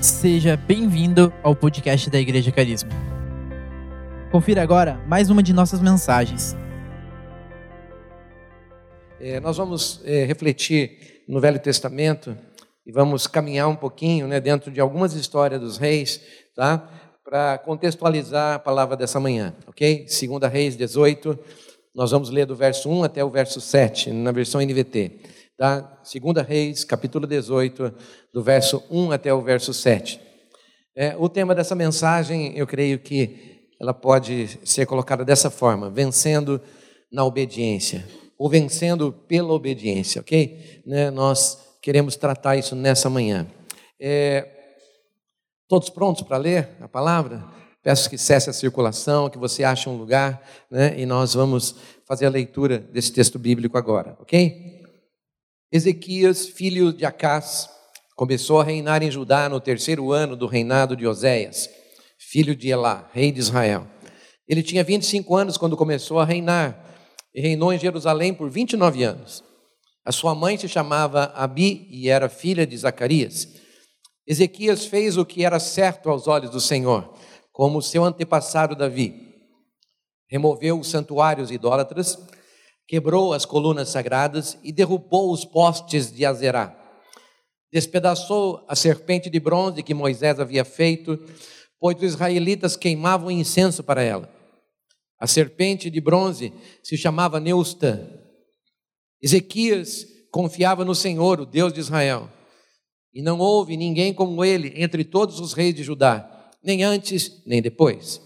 Seja bem-vindo ao podcast da Igreja Carisma. Confira agora mais uma de nossas mensagens. É, nós vamos é, refletir no Velho Testamento e vamos caminhar um pouquinho né, dentro de algumas histórias dos reis, tá? Para contextualizar a palavra dessa manhã, ok? Segunda Reis 18, nós vamos ler do verso 1 até o verso 7, na versão NVT. Tá? Segunda Reis, capítulo 18, do verso 1 até o verso 7. É, o tema dessa mensagem, eu creio que ela pode ser colocada dessa forma: vencendo na obediência, ou vencendo pela obediência, ok? Né, nós queremos tratar isso nessa manhã. É, todos prontos para ler a palavra? Peço que cesse a circulação, que você ache um lugar, né, e nós vamos fazer a leitura desse texto bíblico agora, ok? Ezequias, filho de Acás, começou a reinar em Judá no terceiro ano do reinado de Oséias, filho de Elá, rei de Israel. Ele tinha 25 anos quando começou a reinar e reinou em Jerusalém por 29 anos. A sua mãe se chamava Abi e era filha de Zacarias. Ezequias fez o que era certo aos olhos do Senhor, como seu antepassado Davi. Removeu os santuários idólatras, quebrou as colunas sagradas e derrubou os postes de Azerá despedaçou a serpente de bronze que Moisés havia feito, pois os israelitas queimavam incenso para ela. A serpente de bronze se chamava Neusta. Ezequias confiava no Senhor, o Deus de Israel, e não houve ninguém como ele entre todos os reis de Judá, nem antes nem depois.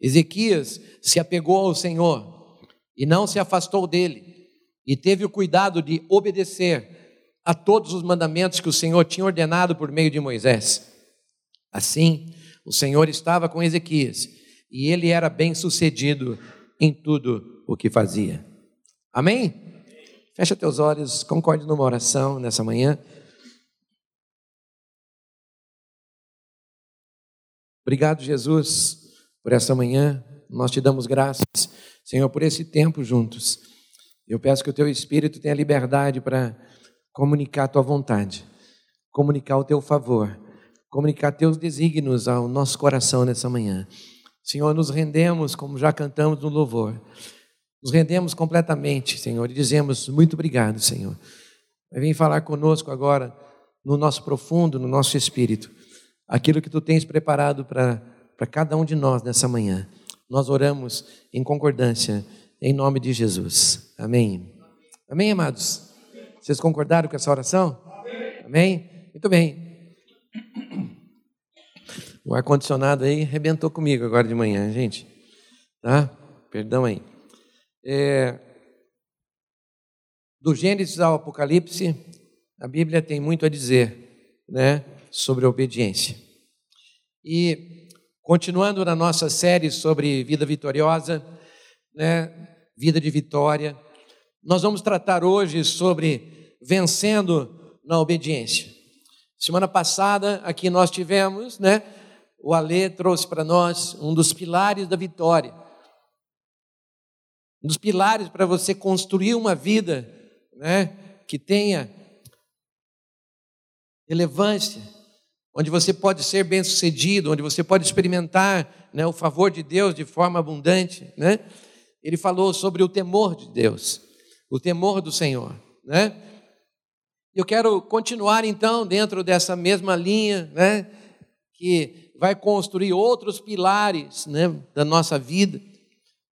Ezequias se apegou ao Senhor e não se afastou dele, e teve o cuidado de obedecer a todos os mandamentos que o Senhor tinha ordenado por meio de Moisés. Assim, o Senhor estava com Ezequias e ele era bem sucedido em tudo o que fazia. Amém? Fecha teus olhos, concorde numa oração nessa manhã. Obrigado, Jesus, por essa manhã. Nós te damos graças, Senhor, por esse tempo juntos. Eu peço que o teu Espírito tenha liberdade para comunicar a tua vontade, comunicar o teu favor, comunicar teus desígnios ao nosso coração nessa manhã. Senhor, nos rendemos, como já cantamos no louvor, nos rendemos completamente, Senhor, e dizemos muito obrigado, Senhor. Vem falar conosco agora, no nosso profundo, no nosso espírito, aquilo que tu tens preparado para cada um de nós nessa manhã. Nós oramos em concordância, em nome de Jesus. Amém. Amém, amados? Vocês concordaram com essa oração? Amém? Muito bem. O ar-condicionado aí arrebentou comigo agora de manhã, gente. Tá? Perdão aí. É... Do Gênesis ao Apocalipse, a Bíblia tem muito a dizer né, sobre a obediência. E, continuando na nossa série sobre vida vitoriosa, né, vida de vitória, nós vamos tratar hoje sobre vencendo na obediência. Semana passada aqui nós tivemos, né? O Alê trouxe para nós um dos pilares da vitória. Um dos pilares para você construir uma vida, né, que tenha relevância, onde você pode ser bem-sucedido, onde você pode experimentar, né, o favor de Deus de forma abundante, né? Ele falou sobre o temor de Deus o temor do Senhor, né? Eu quero continuar então dentro dessa mesma linha, né? Que vai construir outros pilares, né? Da nossa vida,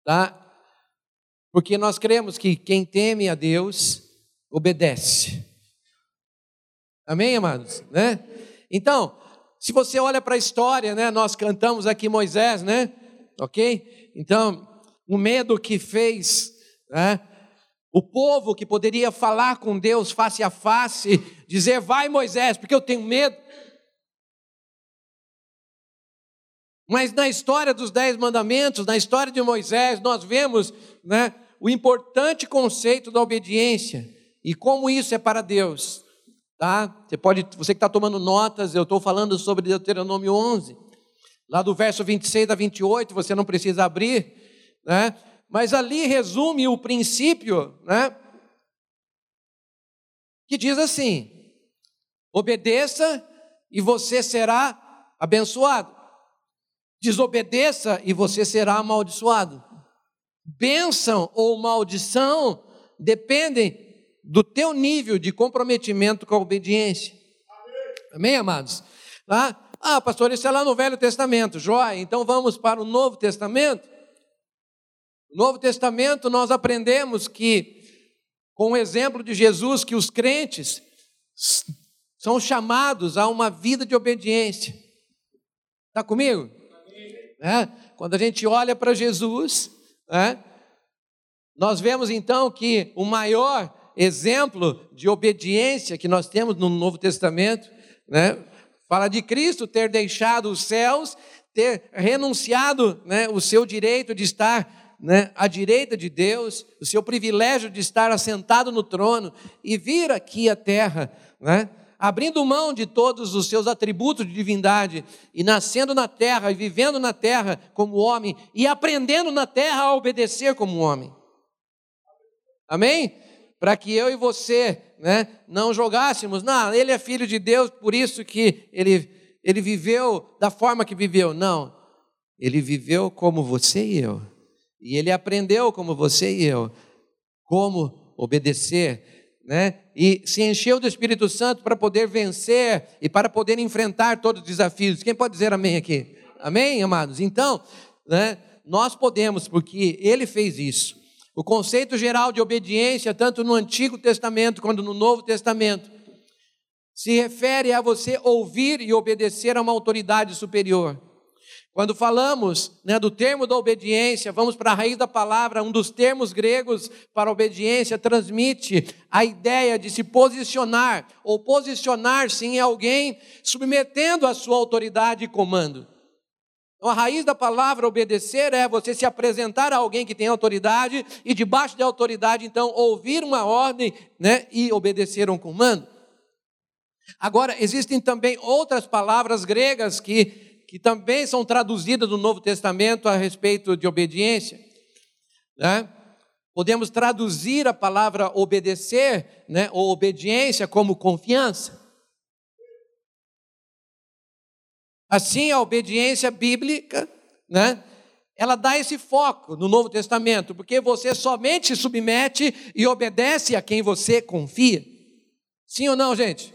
tá? Porque nós cremos que quem teme a Deus obedece. Amém, amados, né? Então, se você olha para a história, né? Nós cantamos aqui Moisés, né? Ok? Então, o medo que fez, né? O povo que poderia falar com Deus face a face, dizer: Vai, Moisés, porque eu tenho medo. Mas na história dos Dez Mandamentos, na história de Moisés, nós vemos né, o importante conceito da obediência e como isso é para Deus. Tá? Você, pode, você que está tomando notas, eu estou falando sobre Deuteronômio 11, lá do verso 26 a 28, você não precisa abrir, né? mas ali resume o princípio, né? Que diz assim: obedeça e você será abençoado. Desobedeça e você será amaldiçoado. Bênção ou maldição dependem do teu nível de comprometimento com a obediência. Amém, amados? Tá? Ah, pastor, isso é lá no Velho Testamento. Joia, então vamos para o Novo Testamento. No Novo Testamento nós aprendemos que, com o exemplo de Jesus, que os crentes são chamados a uma vida de obediência. Está comigo? É? Quando a gente olha para Jesus, é? nós vemos então que o maior exemplo de obediência que nós temos no Novo Testamento, né? fala de Cristo ter deixado os céus, ter renunciado né, o seu direito de estar né, à direita de Deus, o seu privilégio de estar assentado no trono e vir aqui à terra, né, abrindo mão de todos os seus atributos de divindade e nascendo na terra e vivendo na terra como homem e aprendendo na terra a obedecer como homem. Amém? Para que eu e você né, não jogássemos, não, ele é filho de Deus, por isso que ele, ele viveu da forma que viveu. Não, ele viveu como você e eu. E ele aprendeu como você e eu, como obedecer né? E se encheu do Espírito Santo para poder vencer e para poder enfrentar todos os desafios. Quem pode dizer amém aqui? Amém, amados? Então, né, nós podemos, porque ele fez isso. O conceito geral de obediência, tanto no Antigo Testamento quanto no Novo Testamento, se refere a você ouvir e obedecer a uma autoridade superior. Quando falamos né, do termo da obediência, vamos para a raiz da palavra, um dos termos gregos para obediência transmite a ideia de se posicionar, ou posicionar-se em alguém submetendo a sua autoridade e comando. Então, a raiz da palavra obedecer é você se apresentar a alguém que tem autoridade e, debaixo da autoridade, então, ouvir uma ordem né, e obedecer um comando. Agora, existem também outras palavras gregas que que também são traduzidas no Novo Testamento a respeito de obediência. Né? Podemos traduzir a palavra obedecer, né, ou obediência, como confiança. Assim, a obediência bíblica, né, ela dá esse foco no Novo Testamento, porque você somente submete e obedece a quem você confia. Sim ou não, gente?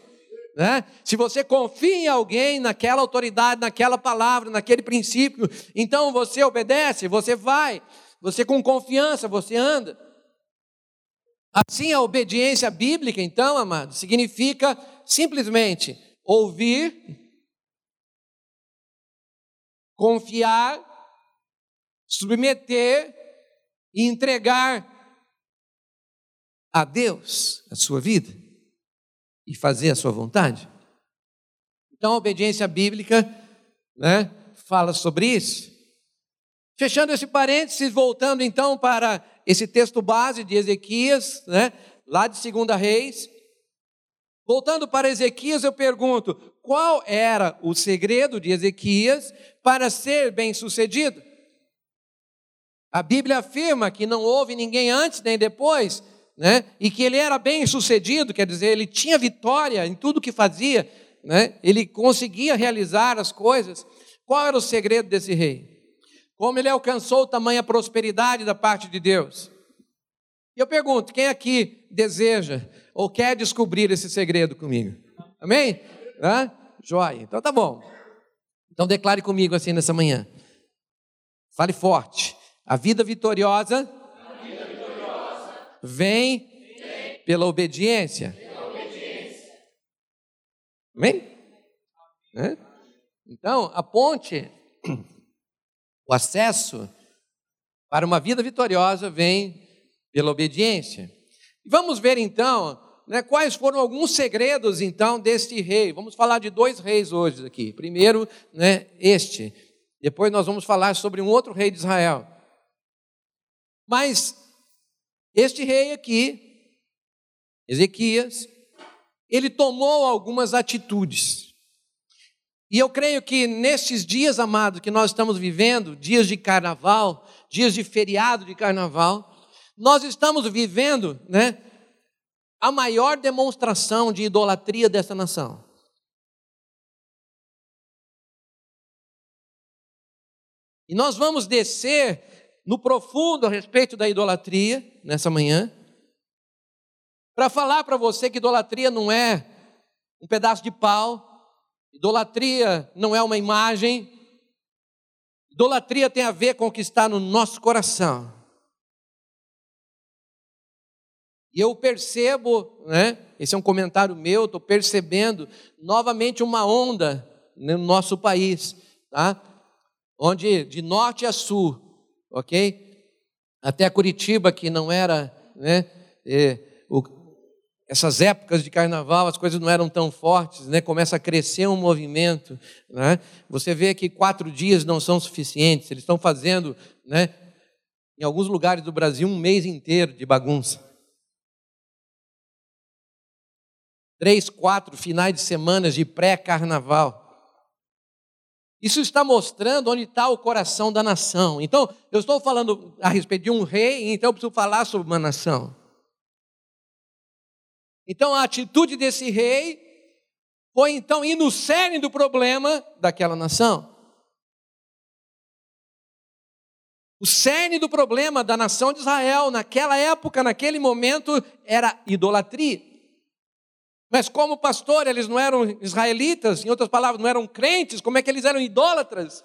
Né? Se você confia em alguém, naquela autoridade, naquela palavra, naquele princípio, então você obedece, você vai, você com confiança, você anda. Assim, a obediência bíblica, então, amado, significa simplesmente ouvir, confiar, submeter e entregar a Deus a sua vida e fazer a sua vontade? Então, a obediência bíblica né, fala sobre isso. Fechando esse parênteses, voltando então para esse texto base de Ezequias, né, lá de 2 Reis. Voltando para Ezequias, eu pergunto: qual era o segredo de Ezequias para ser bem-sucedido? A Bíblia afirma que não houve ninguém antes nem depois né? e que ele era bem sucedido, quer dizer, ele tinha vitória em tudo que fazia, né? ele conseguia realizar as coisas. Qual era o segredo desse rei? Como ele alcançou tamanha prosperidade da parte de Deus? E eu pergunto: quem aqui deseja ou quer descobrir esse segredo comigo? Amém? Hã? Joia. Então tá bom. Então declare comigo assim nessa manhã. Fale forte. A vida vitoriosa vem, pela obediência. Amém? É? Então, a ponte, o acesso para uma vida vitoriosa vem pela obediência. Vamos ver então né, quais foram alguns segredos então deste rei. Vamos falar de dois reis hoje aqui. Primeiro, né, este. Depois nós vamos falar sobre um outro rei de Israel. Mas este rei aqui, Ezequias, ele tomou algumas atitudes. E eu creio que nesses dias, amados, que nós estamos vivendo, dias de carnaval, dias de feriado de carnaval, nós estamos vivendo, né, a maior demonstração de idolatria dessa nação. E nós vamos descer no profundo a respeito da idolatria nessa manhã, para falar para você que idolatria não é um pedaço de pau, idolatria não é uma imagem, idolatria tem a ver com o que está no nosso coração. E eu percebo, né? Esse é um comentário meu, estou percebendo novamente uma onda no nosso país, tá? Onde de norte a sul, ok? Até Curitiba, que não era, né? É, o, essas épocas de carnaval, as coisas não eram tão fortes, né? Começa a crescer um movimento, né? Você vê que quatro dias não são suficientes, eles estão fazendo, né? Em alguns lugares do Brasil, um mês inteiro de bagunça. Três, quatro finais de semanas de pré-carnaval. Isso está mostrando onde está o coração da nação. Então, eu estou falando a respeito de um rei, então eu preciso falar sobre uma nação. Então, a atitude desse rei foi então ir no cerne do problema daquela nação. O cerne do problema da nação de Israel naquela época, naquele momento, era idolatria. Mas como pastor, eles não eram israelitas, em outras palavras, não eram crentes, como é que eles eram idólatras?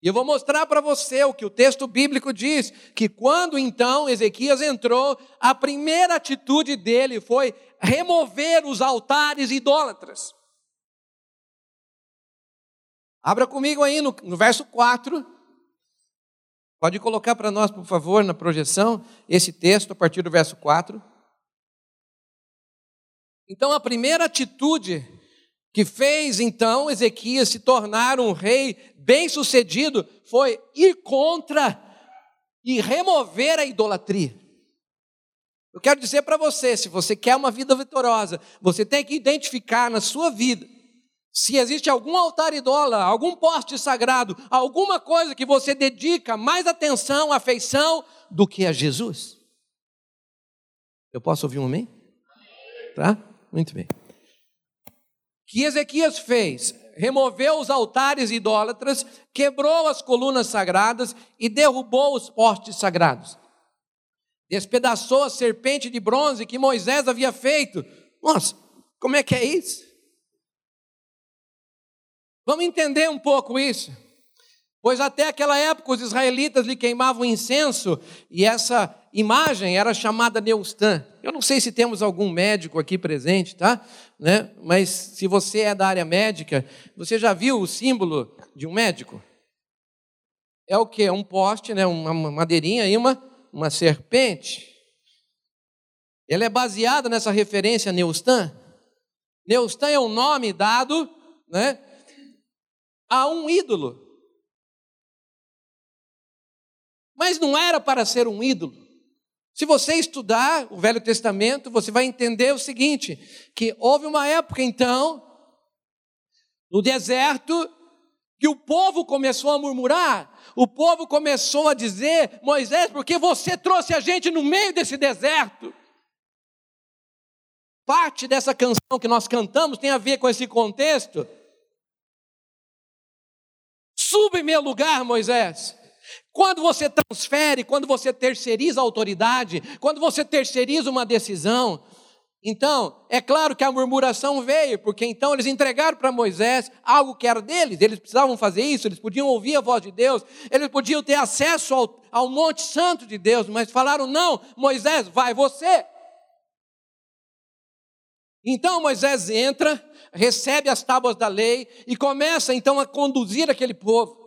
E eu vou mostrar para você o que o texto bíblico diz: que quando então Ezequias entrou, a primeira atitude dele foi remover os altares idólatras. Abra comigo aí no, no verso 4. Pode colocar para nós, por favor, na projeção, esse texto a partir do verso 4. Então, a primeira atitude que fez então Ezequias se tornar um rei bem-sucedido foi ir contra e remover a idolatria. Eu quero dizer para você, se você quer uma vida vitoriosa, você tem que identificar na sua vida se existe algum altar idólatra, algum poste sagrado, alguma coisa que você dedica mais atenção, afeição do que a Jesus. Eu posso ouvir um amém? Tá? Muito bem. Que Ezequias fez? Removeu os altares idólatras, quebrou as colunas sagradas e derrubou os postes sagrados. Despedaçou a serpente de bronze que Moisés havia feito. Nossa, como é que é isso? Vamos entender um pouco isso. Pois até aquela época os israelitas lhe queimavam incenso e essa imagem era chamada Neustã. Eu não sei se temos algum médico aqui presente, tá? Né? Mas se você é da área médica, você já viu o símbolo de um médico? É o que? Um poste, né? uma madeirinha e uma, uma serpente. Ela é baseada nessa referência Neustã. Neustã é um nome dado né, a um ídolo. Mas não era para ser um ídolo. Se você estudar o Velho Testamento, você vai entender o seguinte: que houve uma época então, no deserto, que o povo começou a murmurar, o povo começou a dizer: Moisés, por que você trouxe a gente no meio desse deserto? Parte dessa canção que nós cantamos tem a ver com esse contexto. Suba em meu lugar, Moisés. Quando você transfere, quando você terceiriza a autoridade, quando você terceiriza uma decisão, então, é claro que a murmuração veio, porque então eles entregaram para Moisés algo que era deles, eles precisavam fazer isso, eles podiam ouvir a voz de Deus, eles podiam ter acesso ao, ao Monte Santo de Deus, mas falaram: não, Moisés, vai você. Então Moisés entra, recebe as tábuas da lei e começa então a conduzir aquele povo.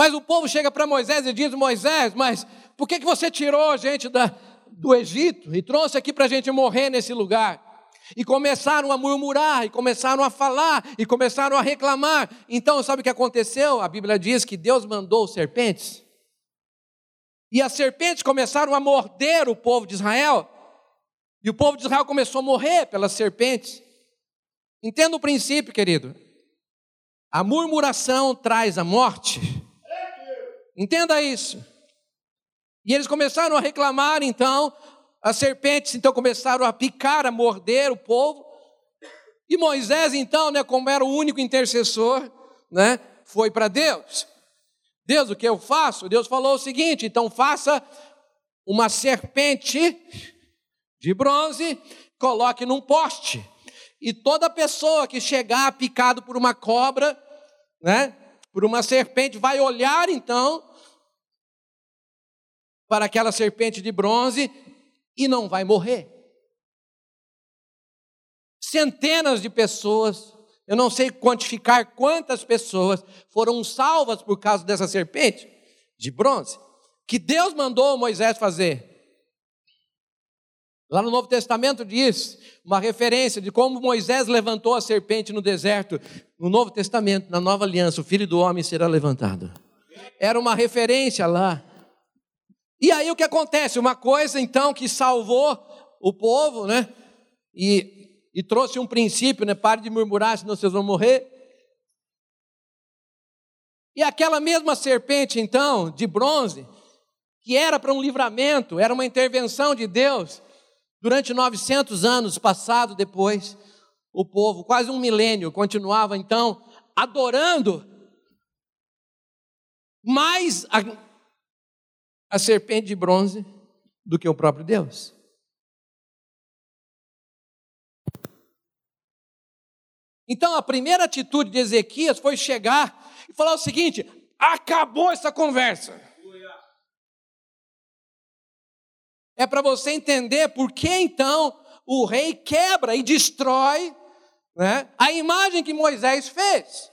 Mas o povo chega para Moisés e diz: Moisés, mas por que, que você tirou a gente da, do Egito e trouxe aqui para a gente morrer nesse lugar? E começaram a murmurar, e começaram a falar, e começaram a reclamar. Então, sabe o que aconteceu? A Bíblia diz que Deus mandou serpentes. E as serpentes começaram a morder o povo de Israel. E o povo de Israel começou a morrer pelas serpentes. Entenda o princípio, querido. A murmuração traz a morte, Entenda isso. E eles começaram a reclamar, então, as serpentes então começaram a picar, a morder o povo. E Moisés, então, né, como era o único intercessor, né, foi para Deus. Deus, o que eu faço? Deus falou o seguinte: então faça uma serpente de bronze, coloque num poste. E toda pessoa que chegar picado por uma cobra, né, por uma serpente, vai olhar então para aquela serpente de bronze e não vai morrer. Centenas de pessoas, eu não sei quantificar quantas pessoas foram salvas por causa dessa serpente de bronze, que Deus mandou Moisés fazer. Lá no Novo Testamento diz uma referência de como Moisés levantou a serpente no deserto. No Novo Testamento, na nova aliança, o filho do homem será levantado. Era uma referência lá. E aí o que acontece? Uma coisa então que salvou o povo, né? E, e trouxe um princípio, né? Pare de murmurar, senão vocês vão morrer. E aquela mesma serpente, então, de bronze, que era para um livramento, era uma intervenção de Deus, Durante 900 anos passado depois, o povo, quase um milênio, continuava então adorando mais a, serpente de bronze do que o próprio Deus. Então a primeira atitude de Ezequias foi chegar e falar o seguinte: acabou essa conversa. é para você entender por que então o rei quebra e destrói né, a imagem que Moisés fez,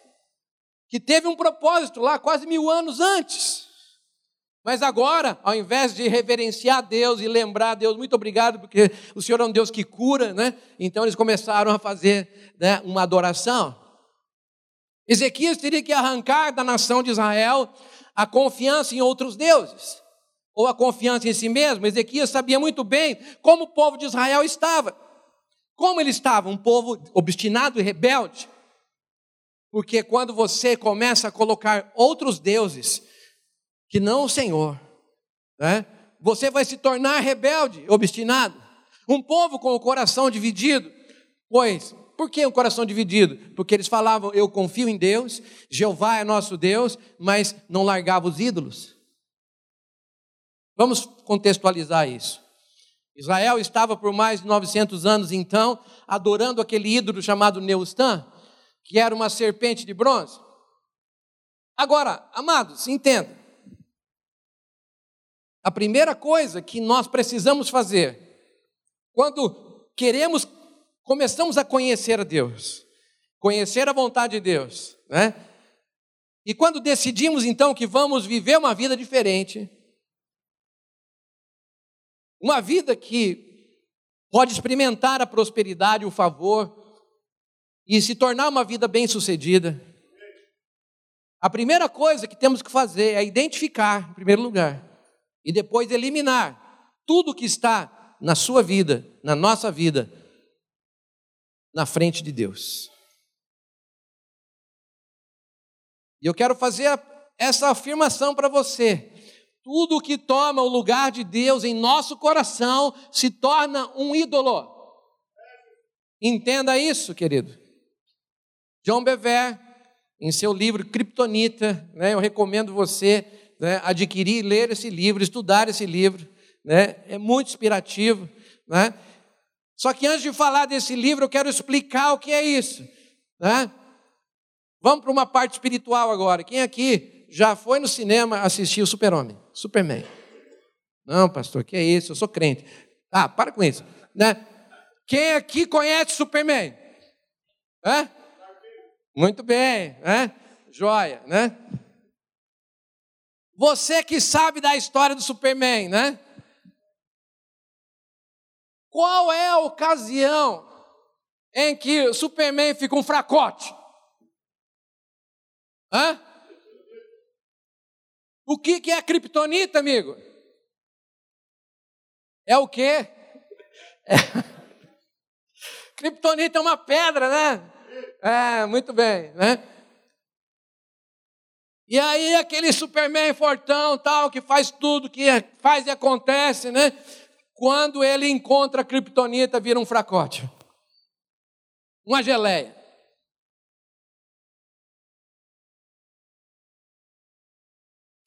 que teve um propósito lá quase mil anos antes. Mas agora, ao invés de reverenciar Deus e lembrar Deus, muito obrigado, porque o Senhor é um Deus que cura, né? Então eles começaram a fazer né, uma adoração. Ezequias teria que arrancar da nação de Israel a confiança em outros deuses ou a confiança em si mesmo, Ezequias sabia muito bem como o povo de Israel estava. Como ele estava? Um povo obstinado e rebelde. Porque quando você começa a colocar outros deuses, que não o Senhor, né, você vai se tornar rebelde, obstinado. Um povo com o coração dividido. Pois, por que o coração dividido? Porque eles falavam, eu confio em Deus, Jeová é nosso Deus, mas não largava os ídolos. Vamos contextualizar isso. Israel estava por mais de 900 anos, então, adorando aquele ídolo chamado Neustã, que era uma serpente de bronze. Agora, amados, entenda. A primeira coisa que nós precisamos fazer, quando queremos, começamos a conhecer a Deus, conhecer a vontade de Deus, né? E quando decidimos então que vamos viver uma vida diferente, uma vida que pode experimentar a prosperidade, o favor e se tornar uma vida bem-sucedida. A primeira coisa que temos que fazer é identificar, em primeiro lugar, e depois eliminar tudo que está na sua vida, na nossa vida, na frente de Deus. E eu quero fazer essa afirmação para você. Tudo que toma o lugar de Deus em nosso coração se torna um ídolo. Entenda isso, querido. John Bever, em seu livro Kryptonita, né, eu recomendo você né, adquirir, ler esse livro, estudar esse livro. Né, é muito inspirativo. Né? Só que antes de falar desse livro, eu quero explicar o que é isso. Né? Vamos para uma parte espiritual agora. Quem aqui já foi no cinema assistir o Super-Homem, Superman. Não, pastor, que é isso? Eu sou crente. Ah, para com isso. Né? Quem aqui conhece Superman? Hã? Muito bem, né? Joia, né? Você que sabe da história do Superman, né? Qual é a ocasião em que o Superman fica um fracote? Hã? O que, que é criptonita, amigo? É o quê? É... Kryptonita é uma pedra, né? É, muito bem, né? E aí aquele Superman fortão, tal, que faz tudo, que faz e acontece, né? Quando ele encontra a Kryptonita, vira um fracote. Uma geleia.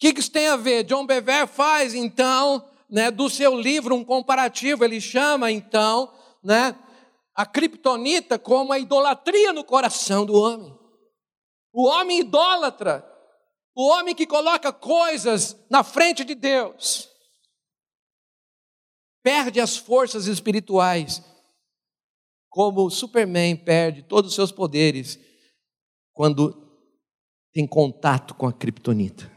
que, que isso tem a ver? John Bever faz, então, né, do seu livro um comparativo, ele chama, então, né, a criptonita como a idolatria no coração do homem. O homem idólatra, o homem que coloca coisas na frente de Deus, perde as forças espirituais, como o Superman perde todos os seus poderes quando tem contato com a criptonita.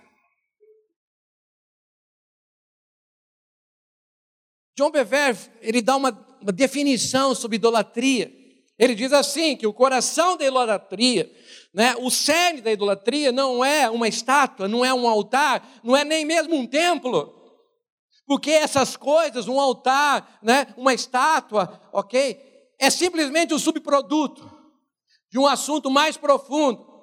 John Bever, ele dá uma, uma definição sobre idolatria. Ele diz assim que o coração da idolatria, né, o cerne da idolatria não é uma estátua, não é um altar, não é nem mesmo um templo. Porque essas coisas, um altar, né, uma estátua, ok, é simplesmente um subproduto de um assunto mais profundo.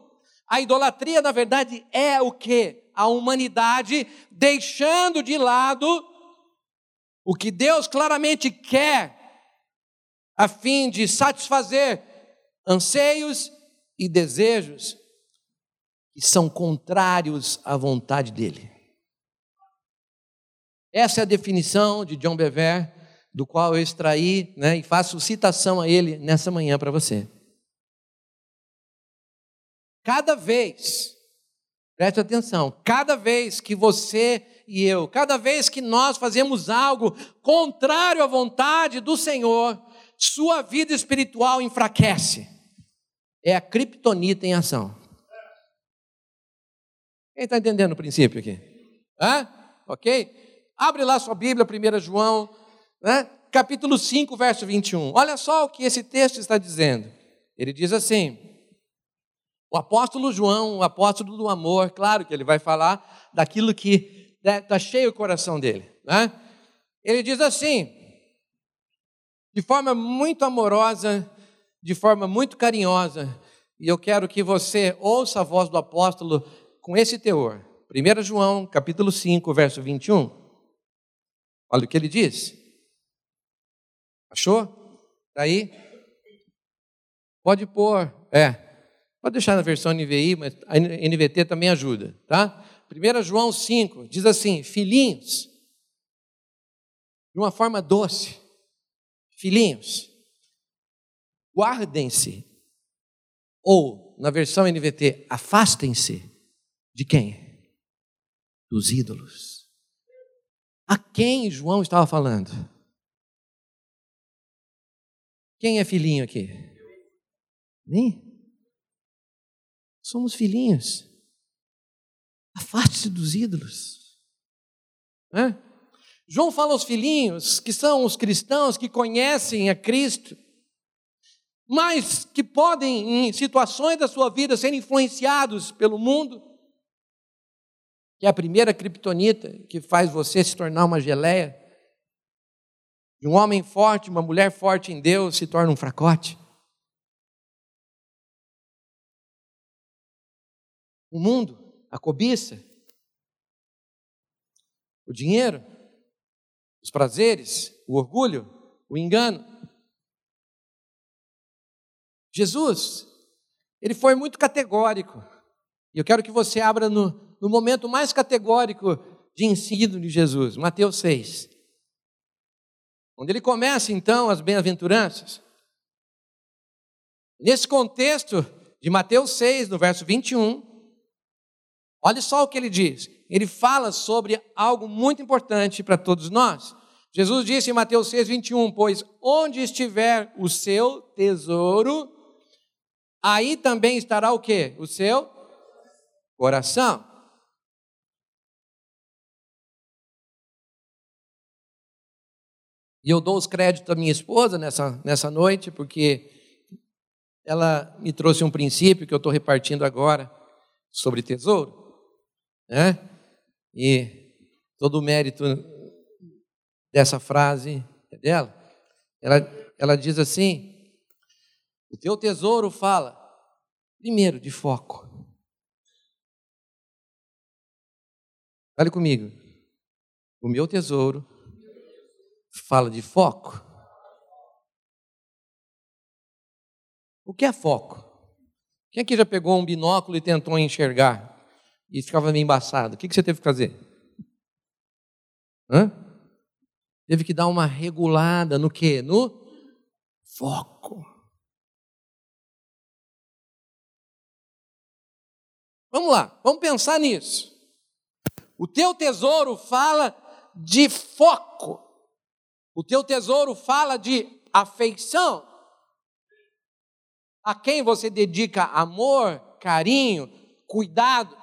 A idolatria, na verdade, é o que? A humanidade deixando de lado o que Deus claramente quer, a fim de satisfazer anseios e desejos que são contrários à vontade dEle. Essa é a definição de John Bever, do qual eu extraí né, e faço citação a ele nessa manhã para você. Cada vez, preste atenção, cada vez que você e eu, cada vez que nós fazemos algo contrário à vontade do Senhor, sua vida espiritual enfraquece. É a criptonita em ação. Quem está entendendo o princípio aqui? Hã? Ok? Abre lá sua Bíblia, 1 João, né? capítulo 5, verso 21. Olha só o que esse texto está dizendo. Ele diz assim: o apóstolo João, o apóstolo do amor, claro que ele vai falar daquilo que está né, cheio o coração dele. Né? Ele diz assim, de forma muito amorosa, de forma muito carinhosa, e eu quero que você ouça a voz do apóstolo com esse teor. 1 João, capítulo 5, verso 21. Olha o que ele diz. Achou? Está aí? Pode pôr. É. Pode deixar na versão NVI, mas a NVT também ajuda, tá? 1 João 5 diz assim: Filhinhos, de uma forma doce, filhinhos, guardem-se, ou na versão NVT, afastem-se de quem? Dos ídolos. A quem João estava falando? Quem é filhinho aqui? Nem? Somos filhinhos. Afaste-se dos ídolos. É? João fala aos filhinhos, que são os cristãos que conhecem a Cristo, mas que podem, em situações da sua vida, ser influenciados pelo mundo, que é a primeira criptonita que faz você se tornar uma geleia. De um homem forte, uma mulher forte em Deus se torna um fracote. o mundo, a cobiça, o dinheiro, os prazeres, o orgulho, o engano. Jesus, ele foi muito categórico. E eu quero que você abra no, no momento mais categórico de ensino de Jesus, Mateus 6. Onde ele começa então as bem-aventuranças. Nesse contexto de Mateus 6, no verso 21, Olha só o que ele diz. Ele fala sobre algo muito importante para todos nós. Jesus disse em Mateus 6, 21, pois onde estiver o seu tesouro, aí também estará o quê? O seu coração. E eu dou os créditos à minha esposa nessa, nessa noite, porque ela me trouxe um princípio que eu estou repartindo agora sobre tesouro né? E todo o mérito dessa frase é dela. Ela, ela diz assim: o teu tesouro fala, primeiro, de foco. Fale comigo. O meu tesouro fala de foco. O que é foco? Quem aqui já pegou um binóculo e tentou enxergar? e ficava meio embaçado. O que você teve que fazer? Hã? Teve que dar uma regulada no quê? No foco. Vamos lá, vamos pensar nisso. O teu tesouro fala de foco. O teu tesouro fala de afeição. A quem você dedica amor, carinho, cuidado.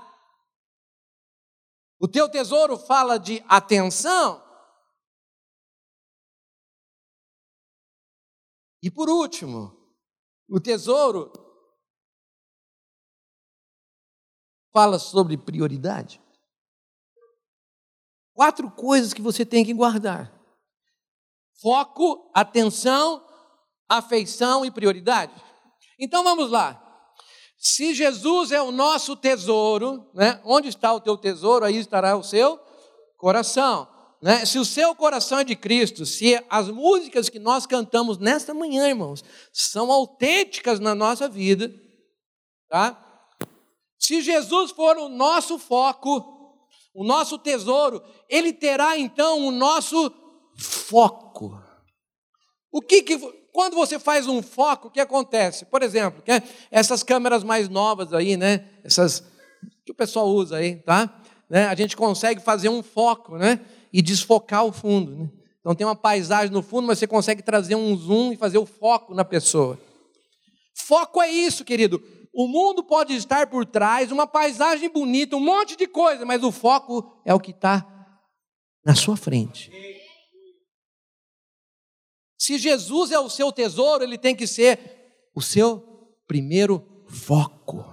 O teu tesouro fala de atenção. E por último, o tesouro fala sobre prioridade. Quatro coisas que você tem que guardar: foco, atenção, afeição e prioridade. Então vamos lá. Se Jesus é o nosso tesouro, né? onde está o teu tesouro, aí estará o seu coração. Né? Se o seu coração é de Cristo, se as músicas que nós cantamos nesta manhã, irmãos, são autênticas na nossa vida, tá? Se Jesus for o nosso foco, o nosso tesouro, ele terá então o nosso foco. O que, que quando você faz um foco, o que acontece? Por exemplo, essas câmeras mais novas aí, né? Essas que o pessoal usa aí, tá? Né? A gente consegue fazer um foco, né? E desfocar o fundo. Né? Então tem uma paisagem no fundo, mas você consegue trazer um zoom e fazer o foco na pessoa. Foco é isso, querido. O mundo pode estar por trás, uma paisagem bonita, um monte de coisa, mas o foco é o que está na sua frente. Se Jesus é o seu tesouro, ele tem que ser o seu primeiro foco.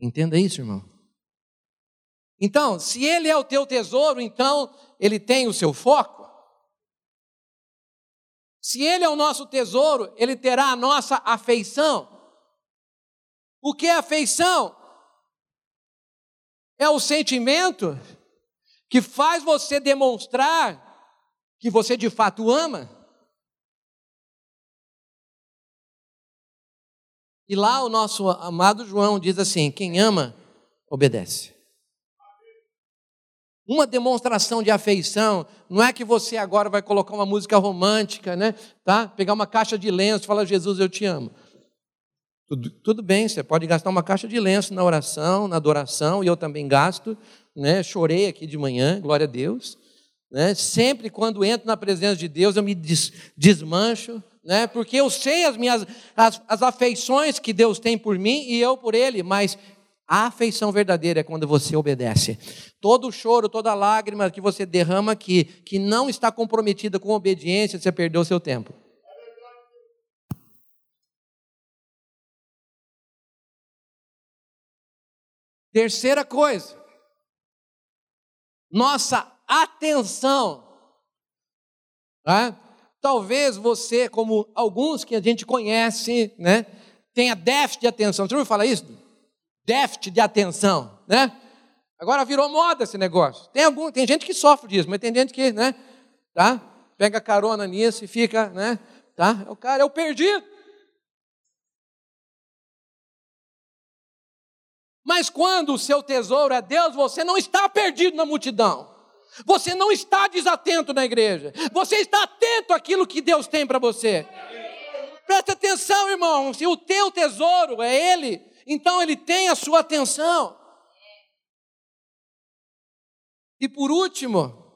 Entenda isso, irmão. Então, se ele é o teu tesouro, então ele tem o seu foco. Se ele é o nosso tesouro, ele terá a nossa afeição. O que é afeição? É o sentimento que faz você demonstrar que você de fato ama. E lá o nosso amado João diz assim: quem ama, obedece. Uma demonstração de afeição não é que você agora vai colocar uma música romântica, né? Tá? Pegar uma caixa de lenço e falar, Jesus, eu te amo. Tudo, tudo bem, você pode gastar uma caixa de lenço na oração, na adoração, e eu também gasto, né? Chorei aqui de manhã, glória a Deus. Né? Sempre quando entro na presença de Deus, eu me des, desmancho, né? porque eu sei as minhas as, as afeições que Deus tem por mim e eu por Ele, mas a afeição verdadeira é quando você obedece. Todo choro, toda lágrima que você derrama aqui, que não está comprometida com obediência, você perdeu o seu tempo. Terceira coisa, nossa atenção. Tá? Talvez você, como alguns que a gente conhece, né, tenha déficit de atenção. Você ouviu falar isso? Déficit de atenção, né? Agora virou moda esse negócio. Tem, algum, tem gente que sofre disso, mas tem gente que, né, tá? Pega carona nisso e fica, né, tá? O cara é o perdido. Mas quando o seu tesouro é Deus, você não está perdido na multidão. Você não está desatento na igreja. Você está atento àquilo que Deus tem para você. Preste atenção, irmão. Se o teu tesouro é Ele, então Ele tem a sua atenção. E por último,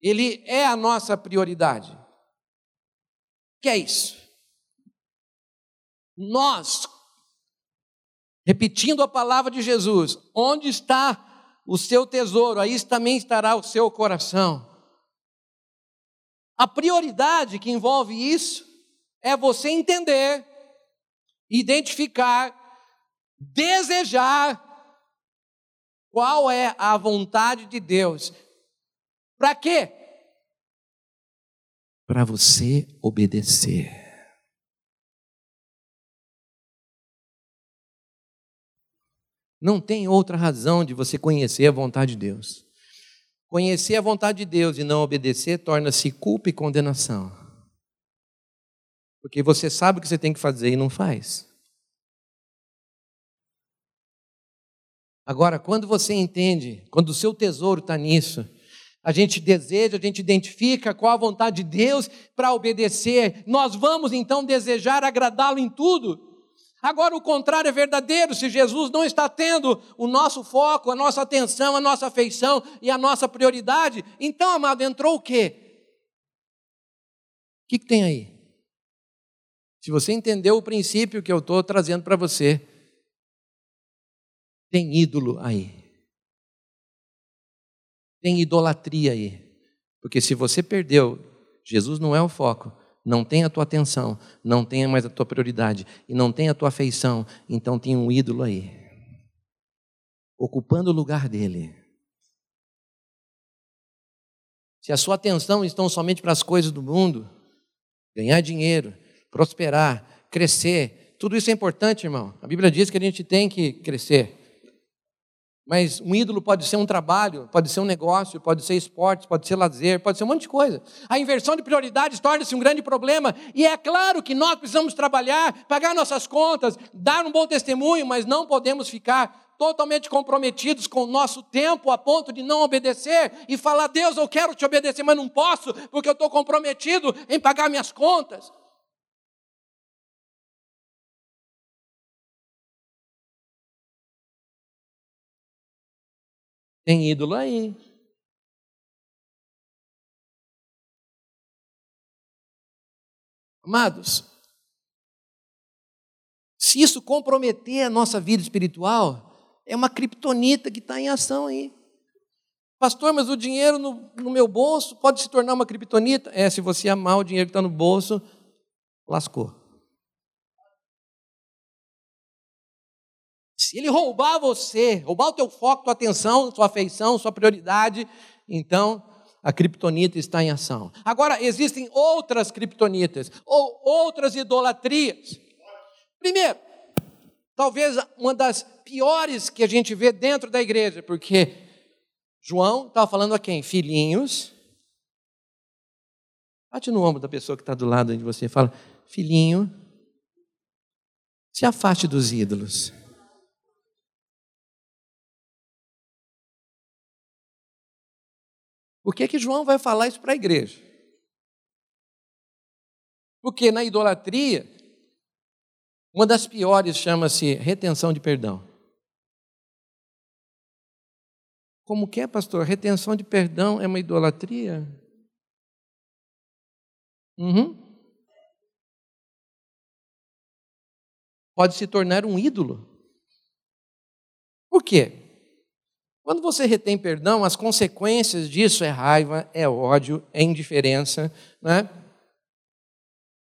Ele é a nossa prioridade. Que é isso? Nós, repetindo a palavra de Jesus, onde está o seu tesouro, aí também estará o seu coração. A prioridade que envolve isso é você entender, identificar, desejar qual é a vontade de Deus. Para quê? Para você obedecer. Não tem outra razão de você conhecer a vontade de Deus. Conhecer a vontade de Deus e não obedecer torna-se culpa e condenação. Porque você sabe o que você tem que fazer e não faz. Agora, quando você entende, quando o seu tesouro está nisso, a gente deseja, a gente identifica qual a vontade de Deus para obedecer, nós vamos então desejar agradá-lo em tudo. Agora, o contrário é verdadeiro. Se Jesus não está tendo o nosso foco, a nossa atenção, a nossa afeição e a nossa prioridade, então, amado, entrou o quê? O que, que tem aí? Se você entendeu o princípio que eu estou trazendo para você, tem ídolo aí. Tem idolatria aí. Porque se você perdeu, Jesus não é o foco, não tem a tua atenção, não tem mais a tua prioridade e não tem a tua afeição, então tem um ídolo aí, ocupando o lugar dele. Se a sua atenção estão somente para as coisas do mundo, ganhar dinheiro, prosperar, crescer, tudo isso é importante, irmão. A Bíblia diz que a gente tem que crescer. Mas um ídolo pode ser um trabalho, pode ser um negócio, pode ser esporte, pode ser lazer, pode ser um monte de coisa. A inversão de prioridades torna-se um grande problema. E é claro que nós precisamos trabalhar, pagar nossas contas, dar um bom testemunho, mas não podemos ficar totalmente comprometidos com o nosso tempo a ponto de não obedecer e falar: Deus, eu quero te obedecer, mas não posso, porque eu estou comprometido em pagar minhas contas. Tem ídolo aí. Amados, se isso comprometer a nossa vida espiritual, é uma criptonita que está em ação aí. Pastor, mas o dinheiro no, no, meu bolso pode se tornar uma criptonita? É, se você amar o dinheiro que está no bolso, lascou. Se ele roubar você, roubar o teu foco, tua atenção, sua afeição, sua prioridade, então a criptonita está em ação. Agora, existem outras criptonitas, ou outras idolatrias. Primeiro, talvez uma das piores que a gente vê dentro da igreja, porque João estava falando a quem? Filhinhos. Bate no ombro da pessoa que está do lado de você e fala: Filhinho, se afaste dos ídolos. Por que, que João vai falar isso para a igreja? Porque na idolatria, uma das piores chama-se retenção de perdão. Como que é, pastor? Retenção de perdão é uma idolatria? Uhum. Pode se tornar um ídolo. Por quê? Quando você retém perdão, as consequências disso é raiva, é ódio, é indiferença, né?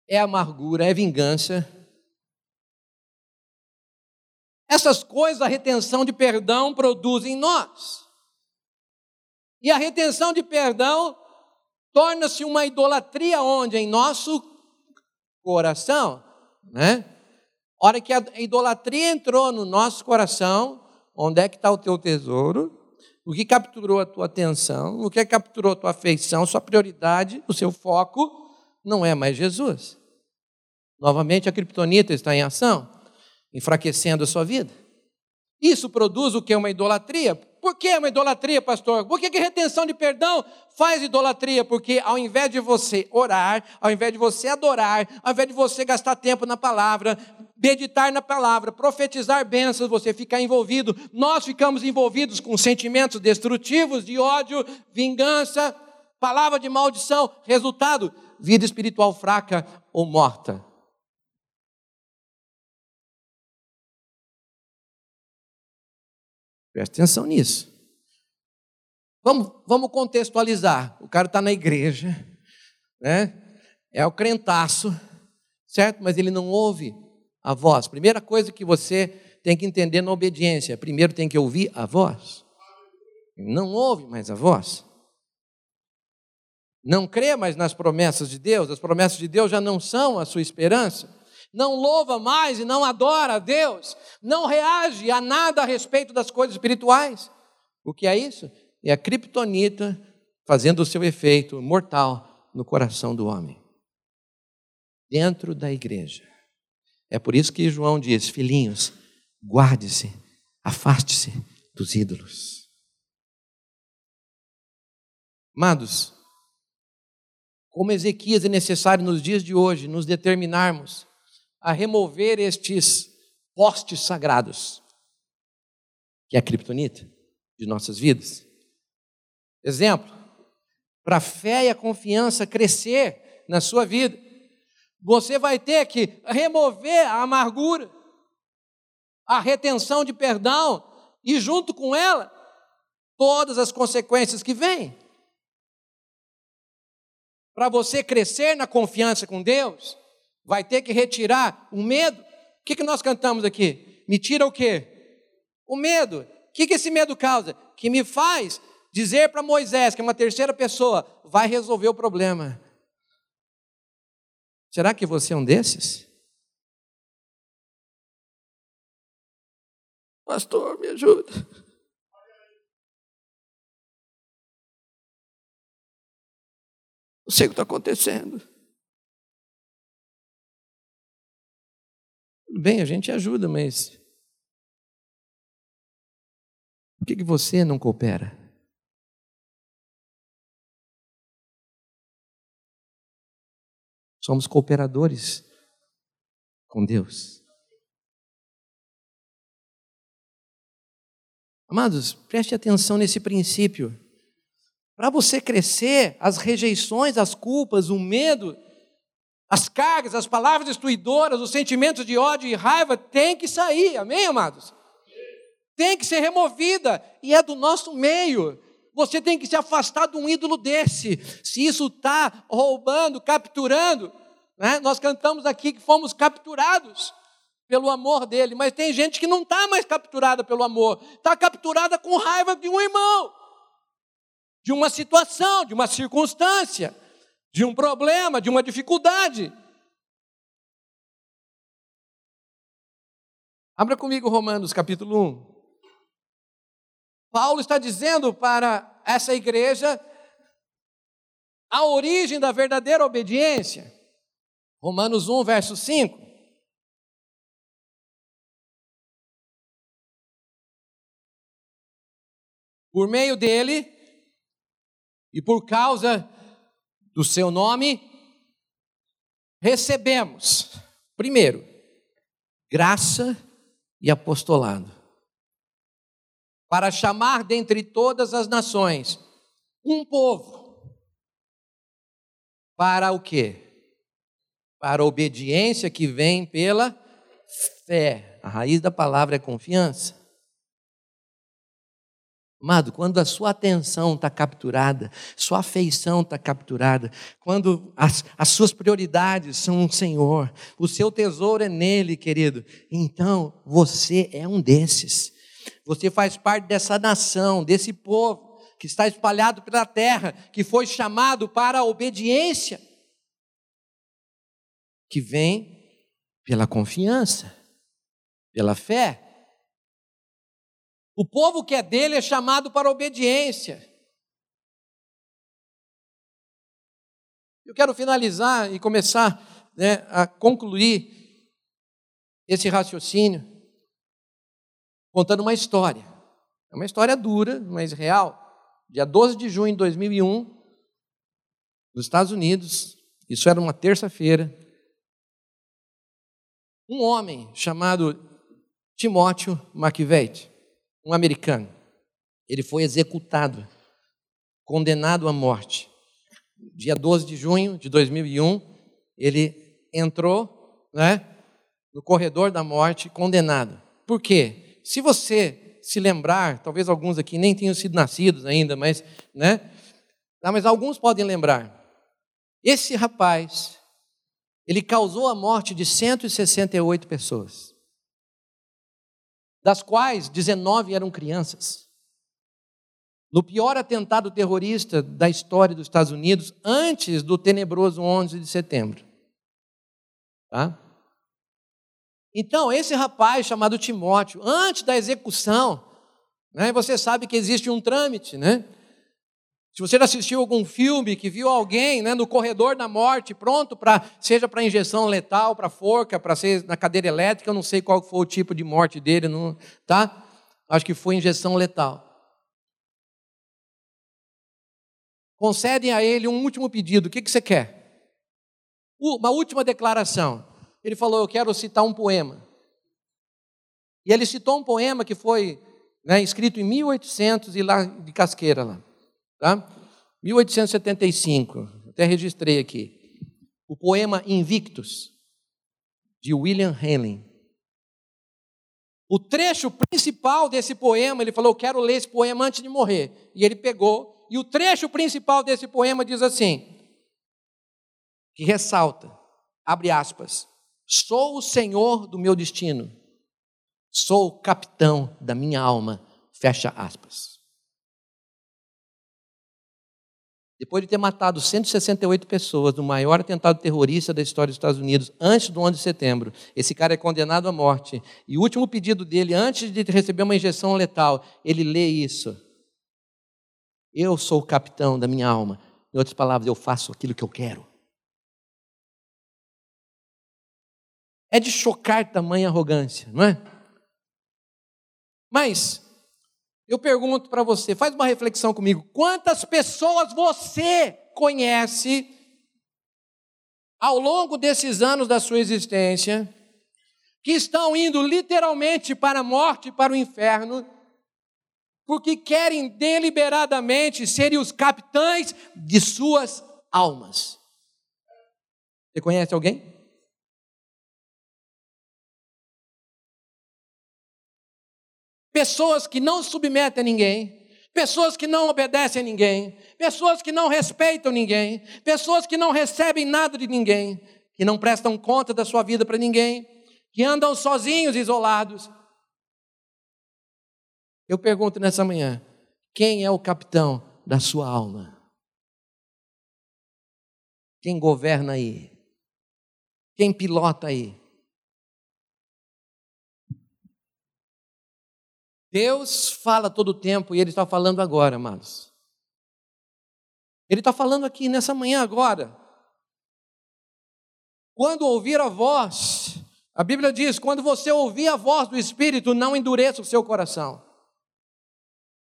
é amargura, é vingança. Essas coisas a retenção de perdão produz em nós. E a retenção de perdão torna-se uma idolatria onde? Em nosso coração, né? hora que a idolatria entrou no nosso coração, Onde é que está o teu tesouro? O que capturou a tua atenção? O que capturou a tua afeição, sua prioridade, o seu foco? Não é mais Jesus. Novamente a criptonita está em ação, enfraquecendo a sua vida. Isso produz o que uma idolatria? Por que uma idolatria, pastor? Por que, que retenção de perdão faz idolatria? Porque ao invés de você orar, ao invés de você adorar, ao invés de você gastar tempo na palavra, meditar na palavra, profetizar bênçãos, você ficar envolvido, nós ficamos envolvidos com sentimentos destrutivos de ódio, vingança, palavra de maldição. Resultado: vida espiritual fraca ou morta. Preste atenção nisso. Vamos, vamos contextualizar. O cara está na igreja, né? é o crentaço, certo? Mas ele não ouve a voz. Primeira coisa que você tem que entender na obediência: primeiro tem que ouvir a voz. Não ouve mais a voz. Não crê mais nas promessas de Deus, as promessas de Deus já não são a sua esperança não louva mais e não adora a Deus, não reage a nada a respeito das coisas espirituais. O que é isso? É a criptonita fazendo o seu efeito mortal no coração do homem, dentro da igreja. É por isso que João diz: Filhinhos, guarde-se, afaste-se, dos ídolos. Amados, como Ezequias é necessário nos dias de hoje nos determinarmos a remover estes postes sagrados, que é a criptonita de nossas vidas. Exemplo, para a fé e a confiança crescer na sua vida, você vai ter que remover a amargura, a retenção de perdão e, junto com ela, todas as consequências que vêm. Para você crescer na confiança com Deus, vai ter que retirar o medo. O que, que nós cantamos aqui? Me tira o quê? O medo. O que, que esse medo causa? Que me faz dizer para Moisés, que é uma terceira pessoa, vai resolver o problema. Será que você é um desses? Pastor, me ajuda. Não sei o que está acontecendo. Tudo bem, a gente ajuda, mas por que, que você não coopera? Somos cooperadores com Deus. Amados, preste atenção nesse princípio. Para você crescer, as rejeições, as culpas, o medo, as cargas, as palavras destruidoras, os sentimentos de ódio e raiva têm que sair, amém, amados? Tem que ser removida e é do nosso meio. Você tem que se afastar de um ídolo desse. Se isso está roubando, capturando, né? nós cantamos aqui que fomos capturados pelo amor dele, mas tem gente que não está mais capturada pelo amor, está capturada com raiva de um irmão, de uma situação, de uma circunstância, de um problema, de uma dificuldade. Abra comigo Romanos capítulo 1. Paulo está dizendo para essa igreja a origem da verdadeira obediência. Romanos 1, verso 5. Por meio dele e por causa do seu nome, recebemos, primeiro, graça e apostolado para chamar dentre todas as nações um povo. Para o quê? Para a obediência que vem pela fé. A raiz da palavra é confiança. Amado, quando a sua atenção está capturada, sua afeição está capturada, quando as, as suas prioridades são o Senhor, o seu tesouro é nele, querido, então você é um desses. Você faz parte dessa nação, desse povo que está espalhado pela terra, que foi chamado para a obediência, que vem pela confiança, pela fé. O povo que é dele é chamado para obediência. Eu quero finalizar e começar né, a concluir esse raciocínio contando uma história. É uma história dura, mas real. Dia 12 de junho de 2001, nos Estados Unidos, isso era uma terça-feira, um homem chamado Timóteo McVeigh, um americano, ele foi executado, condenado à morte. Dia 12 de junho de 2001, ele entrou né, no corredor da morte condenado. Por quê? se você se lembrar, talvez alguns aqui nem tenham sido nascidos ainda, mas, né? Ah, mas alguns podem lembrar. Esse rapaz, ele causou a morte de 168 pessoas, das quais 19 eram crianças. No pior atentado terrorista da história dos Estados Unidos, antes do tenebroso 11 de setembro. Tá? Então, esse rapaz chamado Timóteo, antes da execução, né, você sabe que existe um trâmite, né? Se você já assistiu algum filme que viu alguém né, no corredor da morte, pronto para, seja para injeção letal, para forca, para ser na cadeira elétrica, eu não sei qual foi o tipo de morte dele, não, tá? Acho que foi injeção letal. Concedem a ele um último pedido: o que, que você quer? Uma última declaração. Ele falou: Eu quero citar um poema. E ele citou um poema que foi né, escrito em 1800 e lá de Casqueira, lá, tá? 1875, até registrei aqui. O poema Invictus, de William Henley. O trecho principal desse poema, ele falou: quero ler esse poema antes de morrer. E ele pegou, e o trecho principal desse poema diz assim: que ressalta, abre aspas, sou o senhor do meu destino Sou o capitão da minha alma. Fecha aspas. Depois de ter matado 168 pessoas no maior atentado terrorista da história dos Estados Unidos, antes do 11 de setembro, esse cara é condenado à morte. E o último pedido dele, antes de receber uma injeção letal, ele lê isso. Eu sou o capitão da minha alma. Em outras palavras, eu faço aquilo que eu quero. É de chocar tamanha arrogância, não é? Mas eu pergunto para você, faz uma reflexão comigo: quantas pessoas você conhece ao longo desses anos da sua existência que estão indo literalmente para a morte e para o inferno? Porque querem deliberadamente serem os capitães de suas almas. Você conhece alguém? Pessoas que não submetem a ninguém, pessoas que não obedecem a ninguém, pessoas que não respeitam ninguém, pessoas que não recebem nada de ninguém, que não prestam conta da sua vida para ninguém, que andam sozinhos, isolados. Eu pergunto nessa manhã: quem é o capitão da sua alma? Quem governa aí? Quem pilota aí? Deus fala todo o tempo e Ele está falando agora, amados. Ele está falando aqui nessa manhã agora. Quando ouvir a voz, a Bíblia diz: quando você ouvir a voz do Espírito, não endureça o seu coração.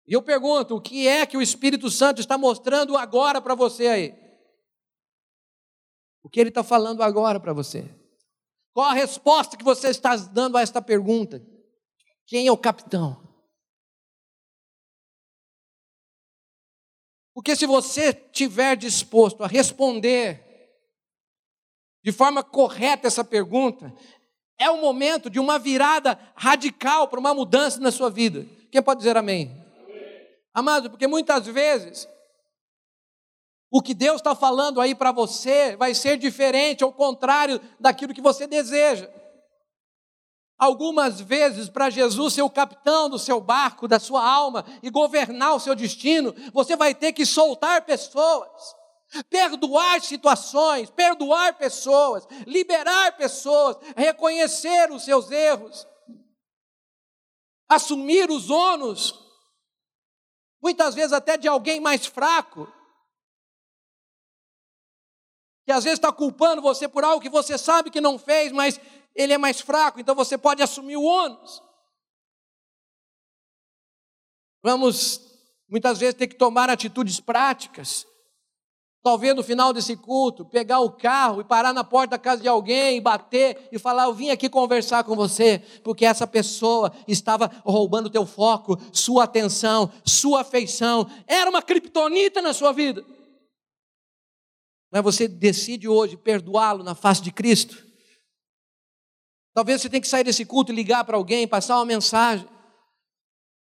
E eu pergunto: o que é que o Espírito Santo está mostrando agora para você aí? O que ele está falando agora para você? Qual a resposta que você está dando a esta pergunta? Quem é o capitão? Porque se você tiver disposto a responder de forma correta essa pergunta, é o momento de uma virada radical para uma mudança na sua vida. Quem pode dizer amém? amém. Amado, porque muitas vezes o que Deus está falando aí para você vai ser diferente, ao contrário daquilo que você deseja. Algumas vezes, para Jesus ser o capitão do seu barco, da sua alma e governar o seu destino, você vai ter que soltar pessoas, perdoar situações, perdoar pessoas, liberar pessoas, reconhecer os seus erros, assumir os ônus, muitas vezes até de alguém mais fraco, que às vezes está culpando você por algo que você sabe que não fez, mas ele é mais fraco, então você pode assumir o ônus. Vamos, muitas vezes, ter que tomar atitudes práticas. Talvez no final desse culto, pegar o carro e parar na porta da casa de alguém e bater e falar: Eu vim aqui conversar com você, porque essa pessoa estava roubando teu foco, sua atenção, sua afeição. Era uma criptonita na sua vida. Mas você decide hoje perdoá-lo na face de Cristo. Talvez você tenha que sair desse culto e ligar para alguém, passar uma mensagem,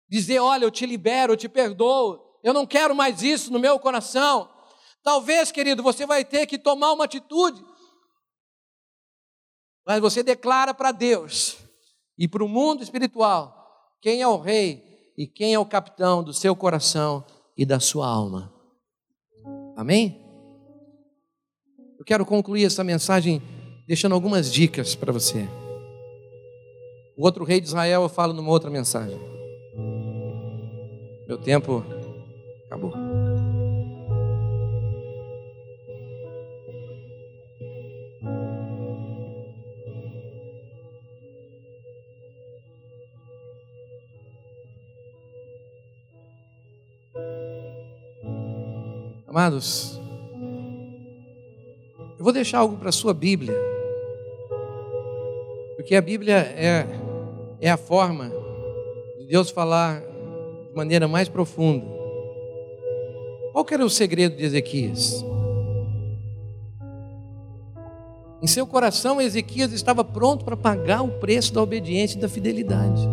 dizer: Olha, eu te libero, eu te perdoo, eu não quero mais isso no meu coração. Talvez, querido, você vai ter que tomar uma atitude, mas você declara para Deus e para o mundo espiritual quem é o rei e quem é o capitão do seu coração e da sua alma. Amém? Eu quero concluir essa mensagem deixando algumas dicas para você. O outro rei de Israel eu falo numa outra mensagem. Meu tempo acabou. Amados, eu vou deixar algo para a sua Bíblia, porque a Bíblia é é a forma de Deus falar de maneira mais profunda. Qual era o segredo de Ezequias? Em seu coração, Ezequias estava pronto para pagar o preço da obediência e da fidelidade.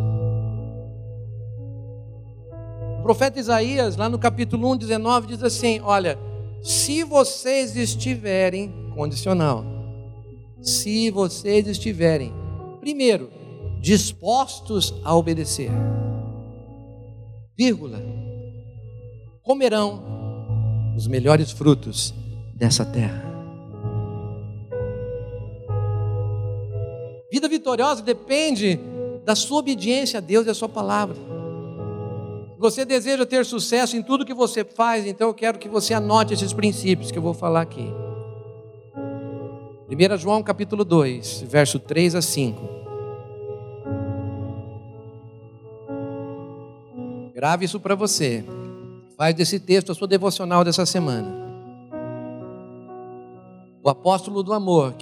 O profeta Isaías, lá no capítulo 1, 19, diz assim: Olha, se vocês estiverem, condicional, se vocês estiverem, primeiro, dispostos a obedecer, vírgula, comerão os melhores frutos dessa terra. Vida vitoriosa depende da sua obediência a Deus e a sua palavra. Você deseja ter sucesso em tudo que você faz, então eu quero que você anote esses princípios que eu vou falar aqui. 1 João capítulo 2, verso 3 a 5. Grave isso para você. Faz desse texto a sua devocional dessa semana. O apóstolo do amor,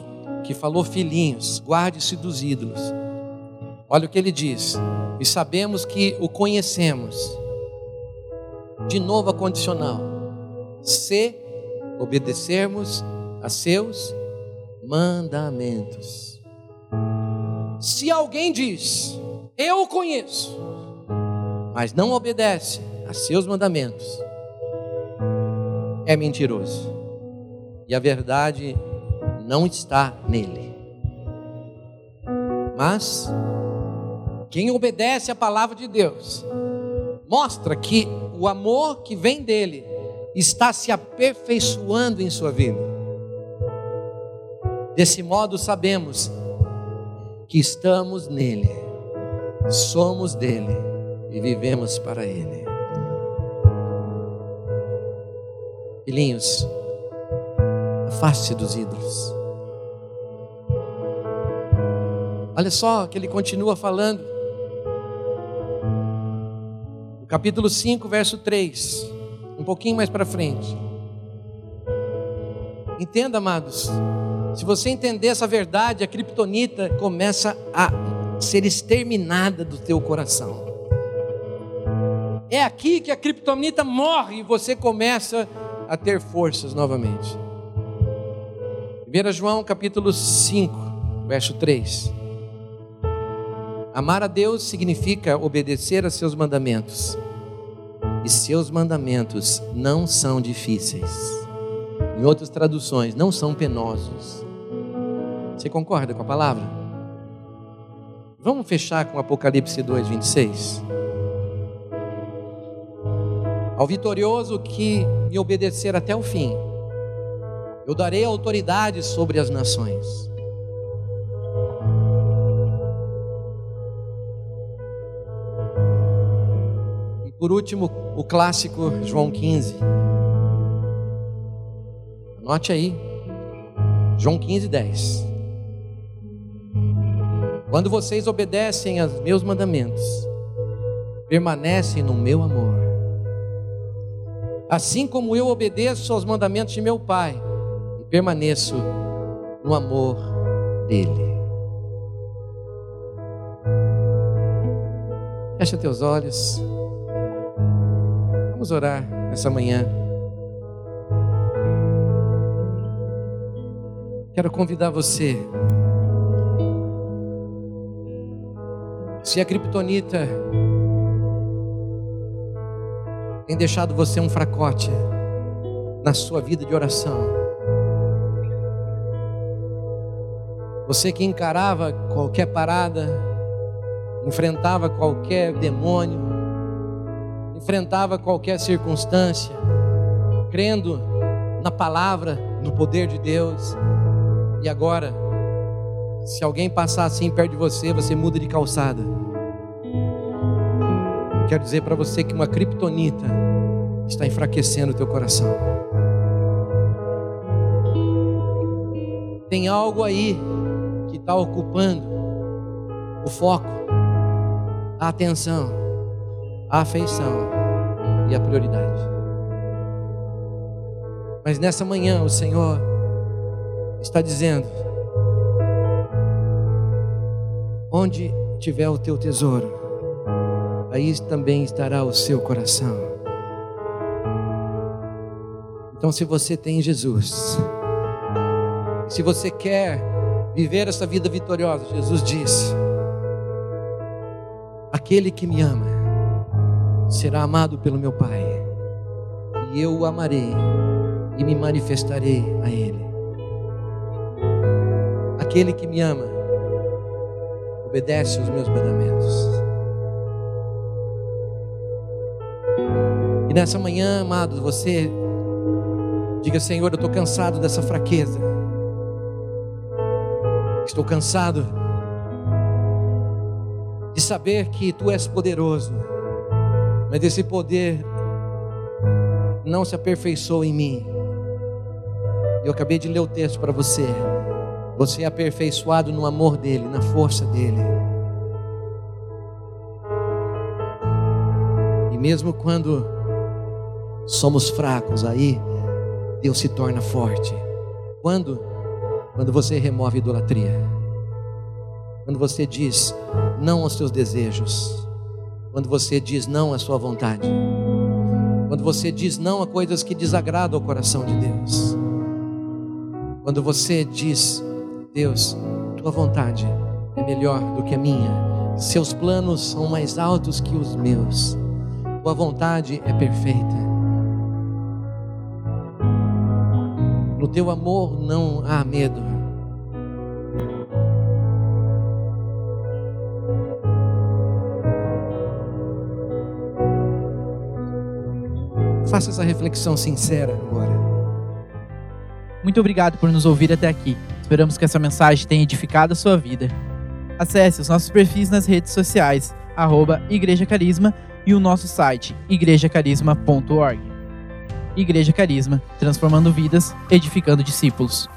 que falou filhinhos, guarde-se dos ídolos. Olha o que ele diz. E sabemos que o conhecemos. De novo a condicional. Se obedecermos a seus mandamentos. Se alguém diz, eu conheço, mas não obedece a seus mandamentos, é mentiroso. E a verdade não está nele. Mas quem obedece à palavra de Deus mostra que o amor que vem dele está se aperfeiçoando em sua vida. Desse modo sabemos que estamos nele, somos dele e vivemos para ele. Filhinhos, afaste dos ídolos. Olha só que ele continua falando. Capítulo 5, verso 3, um pouquinho mais para frente. Entenda, amados, se você entender essa verdade, a criptonita começa a ser exterminada do teu coração. É aqui que a criptonita morre e você começa a ter forças novamente. 1 João capítulo 5, verso 3. Amar a Deus significa obedecer a seus mandamentos. E seus mandamentos não são difíceis. Em outras traduções, não são penosos. Você concorda com a palavra? Vamos fechar com Apocalipse 2, 26. Ao vitorioso que me obedecer até o fim, eu darei autoridade sobre as nações. E por último, o clássico João 15. Anote aí. João 15, 10. Quando vocês obedecem aos meus mandamentos, permanecem no meu amor. Assim como eu obedeço aos mandamentos de meu Pai, permaneço no amor dele. Fecha teus olhos. Vamos orar nessa manhã. Quero convidar você. Se a criptonita tem deixado você um fracote na sua vida de oração, Você que encarava qualquer parada, enfrentava qualquer demônio, enfrentava qualquer circunstância, crendo na palavra, no poder de Deus. E agora, se alguém passar assim perto de você, você muda de calçada. Quero dizer para você que uma criptonita está enfraquecendo o teu coração. Tem algo aí que está ocupando o foco, a atenção, a afeição e a prioridade. Mas nessa manhã o Senhor está dizendo: onde tiver o teu tesouro, aí também estará o seu coração. Então, se você tem Jesus, se você quer viver essa vida vitoriosa, Jesus disse: Aquele que me ama será amado pelo meu Pai, e eu o amarei e me manifestarei a Ele. Aquele que me ama obedece os meus mandamentos. Nessa manhã, amados, você diga: Senhor, eu estou cansado dessa fraqueza. Estou cansado de saber que Tu és poderoso, mas esse poder não se aperfeiçoa em mim. Eu acabei de ler o texto para você. Você é aperfeiçoado no amor dele, na força dele. E mesmo quando somos fracos, aí Deus se torna forte. Quando? Quando você remove a idolatria. Quando você diz não aos seus desejos. Quando você diz não à sua vontade. Quando você diz não a coisas que desagradam o coração de Deus. Quando você diz Deus, tua vontade é melhor do que a minha. Seus planos são mais altos que os meus. Tua vontade é perfeita. No teu amor não há medo. Faça essa reflexão sincera agora. Muito obrigado por nos ouvir até aqui. Esperamos que essa mensagem tenha edificado a sua vida. Acesse os nossos perfis nas redes sociais, arroba Igreja Carisma e o nosso site, igrejacarisma.org. Igreja Carisma, transformando vidas, edificando discípulos.